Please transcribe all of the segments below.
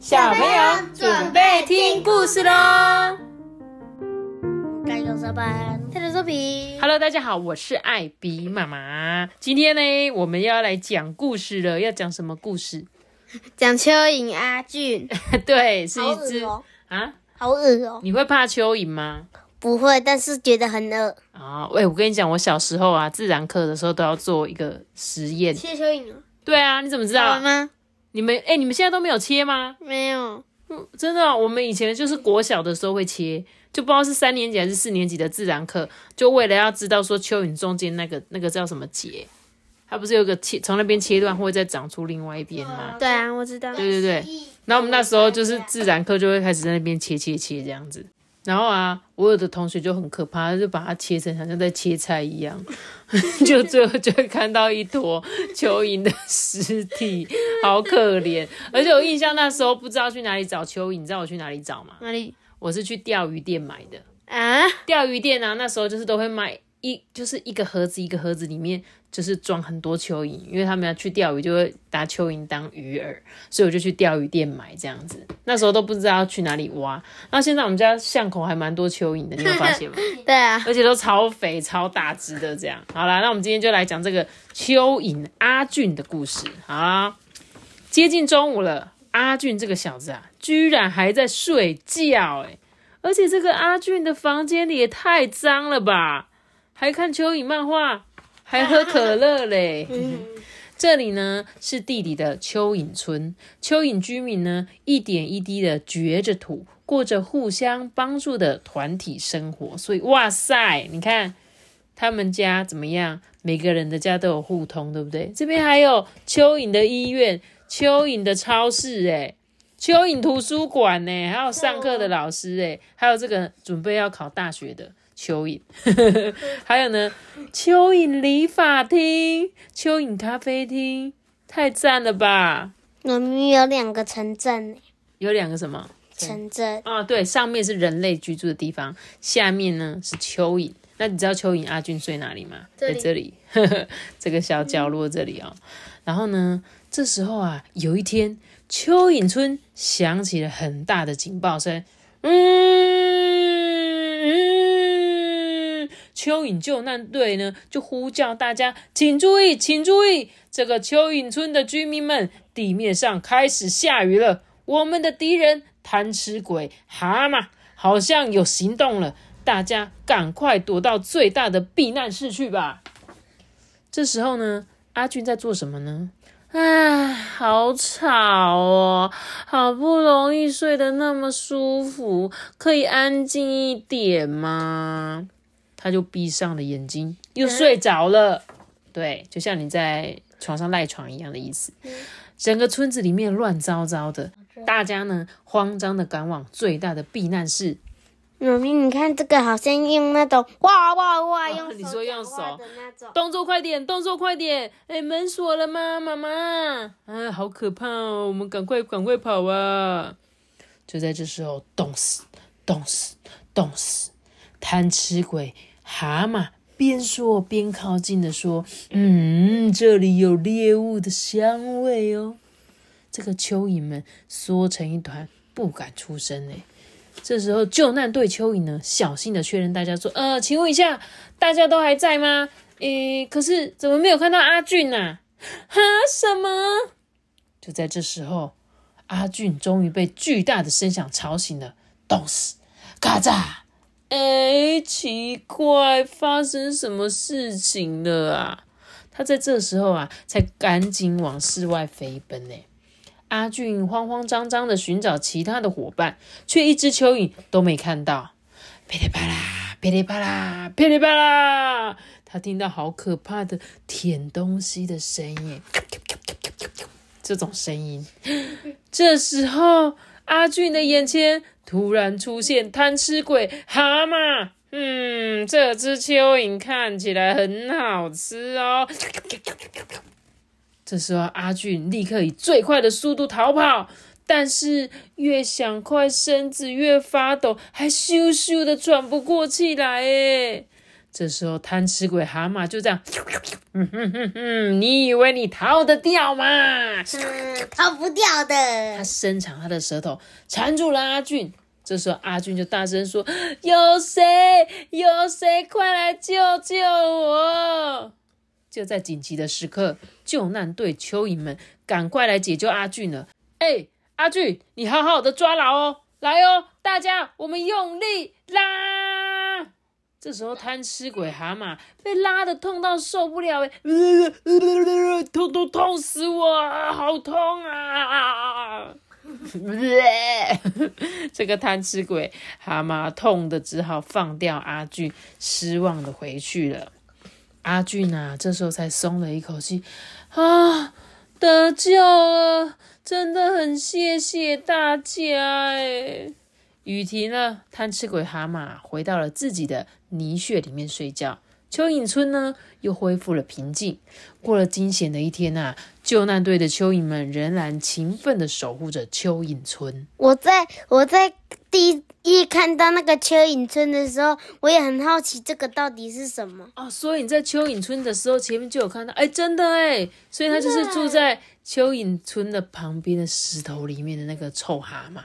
小朋友准备听故事喽！该有上班，他的作品。Hello，大家好，我是艾比妈妈。今天呢，我们要来讲故事了。要讲什么故事？讲蚯蚓阿俊，对，是一只啊。好恶哦。你会怕蚯蚓吗？不会，但是觉得很恶。啊，喂，我跟你讲，我小时候啊，自然课的时候都要做一个实验。切蚯蚓了，对啊，你怎么知道？吗？你们哎、你们现在都没有切吗？没有。嗯真的哦、我们以前就是国小的时候会切，就不知道是三年级还是四年级的自然课，就为了要知道说蚯蚓中间那个那个叫什么节，它不是有个切从那边切断会再长出另外一边吗？对啊，我知道。对对对，然后我们那时候就是自然课就会开始在那边切切切这样子。然后啊，我有的同学就很可怕，就把它切成好像在切菜一样，就最后就会看到一坨蚯蚓的尸体，好可怜。而且我印象那时候不知道去哪里找蚯蚓，你知道我去哪里找吗？哪里我是去钓鱼店买的。啊？钓鱼店啊，那时候就是都会卖一就是一个盒子一个盒子里面就是装很多蚯蚓，因为他们要去钓鱼就会拿蚯蚓当鱼饵，所以我就去钓鱼店买这样子。那时候都不知道要去哪里挖，那现在我们家巷口还蛮多蚯蚓的，你有发现吗？对啊，而且都超肥超大只的这样。好啦，那我们今天就来讲这个蚯蚓阿俊的故事。好啦，接近中午了，阿俊这个小子啊，居然还在睡觉哎！而且这个阿俊的房间里也太脏了吧，还看蚯蚓漫画，还喝可乐嘞。这里呢是地里的蚯蚓村，蚯蚓居民呢一点一滴的掘着土，过着互相帮助的团体生活。所以，哇塞，你看他们家怎么样？每个人的家都有互通，对不对？这边还有蚯蚓的医院、蚯蚓的超市，诶，蚯蚓图书馆呢，还有上课的老师，哎，还有这个准备要考大学的蚯蚓，还有呢，蚯蚓理发厅、蚯蚓咖啡厅，太赞了吧！我们有两个城镇，有两个什么？城镇啊，对，上面是人类居住的地方，下面呢是蚯蚓。那你知道蚯蚓阿俊睡哪里吗？这里在这里，这个小角落这里哦。然后呢，这时候啊，有一天，蚯蚓村响起了很大的警报声，嗯嗯，蚯蚓救难队呢就呼叫大家，请注意，请注意，这个蚯蚓村的居民们，地面上开始下雨了，我们的敌人贪吃鬼蛤蟆好像有行动了，大家赶快躲到最大的避难室去吧。这时候呢，阿俊在做什么呢？唉，好吵哦！好不容易睡得那么舒服，可以安静一点吗？他就闭上了眼睛，又睡着了。对，就像你在床上赖床一样的意思。整个村子里面乱糟糟的，大家呢慌张的赶往最大的避难室。妈咪，你看这个好像用那种哇哇哇，用哦你说用手。动作快点，动作快点！哎，门锁了吗，妈妈？啊，好可怕哦！我们赶快赶快跑啊！就在这时候，冻死，冻死，冻死！贪吃鬼蛤蟆边说边靠近的说：“嗯，这里有猎物的香味哦。”这个蚯蚓们缩成一团，不敢出声呢。这时候，救难队蚯蚓呢，小心的确认大家说：“呃，请问一下，大家都还在吗？诶，可是怎么没有看到阿俊呐、哈，什么？”就在这时候，阿俊终于被巨大的声响吵醒了，冻死！咔嚓！哎，奇怪，发生什么事情了啊？他在这时候啊，才赶紧往室外飞奔呢。阿俊慌慌张张的寻找其他的伙伴，却一只蚯蚓都没看到。噼里啪啦，噼里啪啦，噼里啪啦，他听到好可怕的舔东西的声音，这种声音。这时候，阿俊的眼前突然出现贪吃鬼蛤蟆。嗯，这只蚯蚓看起来很好吃哦。这时候，阿俊立刻以最快的速度逃跑，但是越想快，身子越发抖，还咻咻的喘不过气来。诶，这时候贪吃鬼蛤蟆就这样，嗯哼哼哼，你以为你逃得掉吗？嗯，逃不掉的他。伸长他的舌头缠住了阿俊。这时候阿俊就大声说：“有谁？有谁？快来救救我！”就在紧急的时刻，救难队蚯蚓们赶快来解救阿俊了。哎，阿俊，你好好的抓牢哦！来哦，大家，我们用力拉！这时候贪吃鬼蛤蟆被拉的痛到受不了，痛痛痛死我，好痛啊！这个贪吃鬼蛤蟆痛的只好放掉阿俊，失望的回去了。阿俊啊，这时候才松了一口气，啊，得救了！真的很谢谢大家哎。雨停了，贪吃鬼蛤蟆回到了自己的泥穴里面睡觉。蚯蚓村呢，又恢复了平静。过了惊险的一天呐、救难队的蚯蚓们仍然勤奋地守护着蚯蚓村。我在我在第一看到那个蚯蚓村的时候，我也很好奇这个到底是什么。哦，所以你在蚯蚓村的时候，前面就有看到，哎，真的哎，所以他就是住在蚯蚓村的旁边的石头里面的那个臭蛤蟆。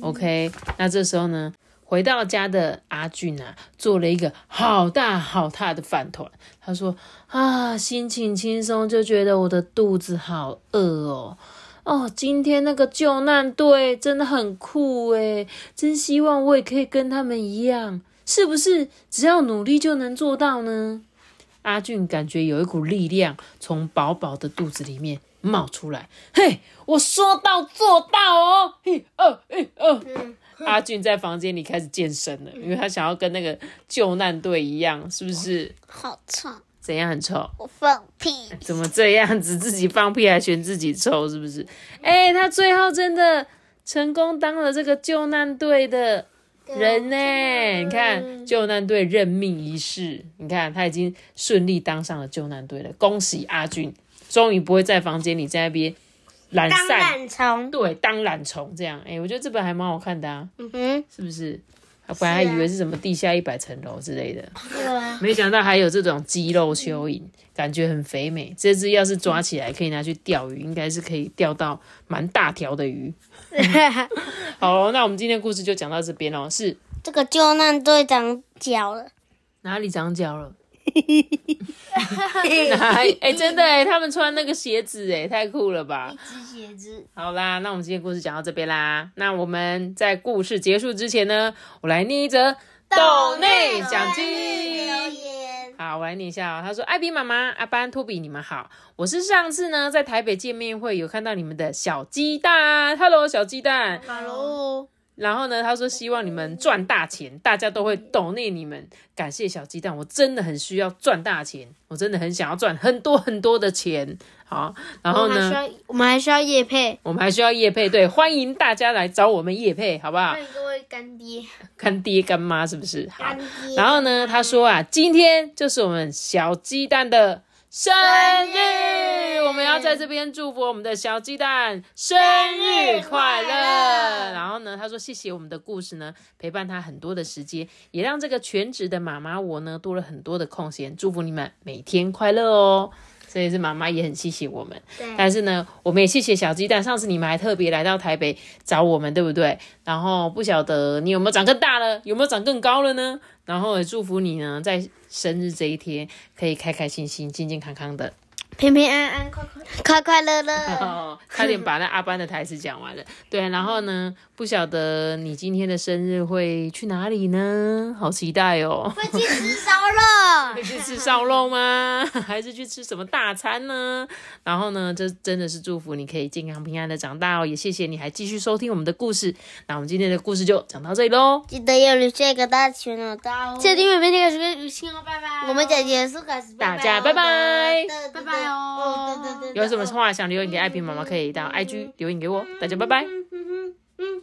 OK，那这时候呢，回到家的阿俊啊，做了一个好大好大的饭团。他说啊，心情轻松，就觉得我的肚子好饿哦。哦，今天那个救难队真的很酷诶，真希望我也可以跟他们一样，是不是？只要努力就能做到呢？阿俊感觉有一股力量从饱饱的肚子里面冒出来，嘿，我说到做到哦！嘿，二，嘿，二。阿俊在房间里开始健身了，因为他想要跟那个救难队一样，是不是？好臭，怎样很臭？我放屁。怎么这样子？自己放屁还嫌自己臭，是不是？哎、他最后真的成功当了这个救难队的人呢。你看，救难队任命仪式，你看他已经顺利当上了救难队了。恭喜阿俊，终于不会在房间里在那边懒当散，懒虫。对，当懒虫这样。哎、我觉得这本还蛮好看的啊，嗯哼，是不是？我本来还以为是什么地下一百层楼之类的。对啊。没想到还有这种肌肉蚯蚓，感觉很肥美。这只要是抓起来，可以拿去钓鱼，应该是可以钓到蛮大条的鱼。好咯那我们今天故事就讲到这边哦。是这个救难队长脚了。哪里长脚了？哎、真的哎，他们穿那个鞋子哎，太酷了吧！只鞋子。好啦，那我们今天故事讲到这边啦。那我们在故事结束之前呢，我来念一则斗内奖金。好，我来念一下哦。他说：“艾比妈妈、阿班、托比，你们好，我是上次呢在台北见面会有看到你们的小鸡蛋，Hello 小鸡蛋。Hello。然后呢，他说希望你们赚大钱，大家都会懂内你们，感谢小鸡蛋，我真的很需要赚大钱，我真的很想要赚很多很多的钱。好，然后呢，我们还需要，我们还需要叶配。我们还需要叶配，对，欢迎大家来找我们叶配，好不好欢？迎各位干爹。干爹干妈是不是？好。然后呢，他说啊，今天就是我们小鸡蛋的生日，我们要在这边祝福我们的小鸡蛋生日快乐。然后呢，他说谢谢我们的故事呢，陪伴他很多的时间，也让这个全职的妈妈我呢多了很多的空闲。祝福你们每天快乐哦。所以是妈妈也很谢谢我们，但是呢，我们也谢谢小鸡蛋。上次你们还特别来到台北找我们，对不对？然后不晓得你有没有长更大了，有没有长更高了呢？然后也祝福你呢，在生日这一天可以开开心心、健健康康的。平平安安，快快乐乐。哦，差点把那阿班的台词讲完了。对，然后呢，不晓得你今天的生日会去哪里呢？好期待哦！会去吃烧肉 会。去吃烧肉吗？还是去吃什么大餐呢？然后呢，这真的是祝福你可以健康平安的长大哦。也谢谢你还继续收听我们的故事。那我们今天的故事就讲到这里喽。记得要留下一个大群哦，大哦。谢谢订阅，明天开始跟雨欣哦，拜拜。我们讲结束开始，大家拜拜拜拜哦有什么话想留言给艾比妈妈，可以到 IG 留言给我。大家拜拜。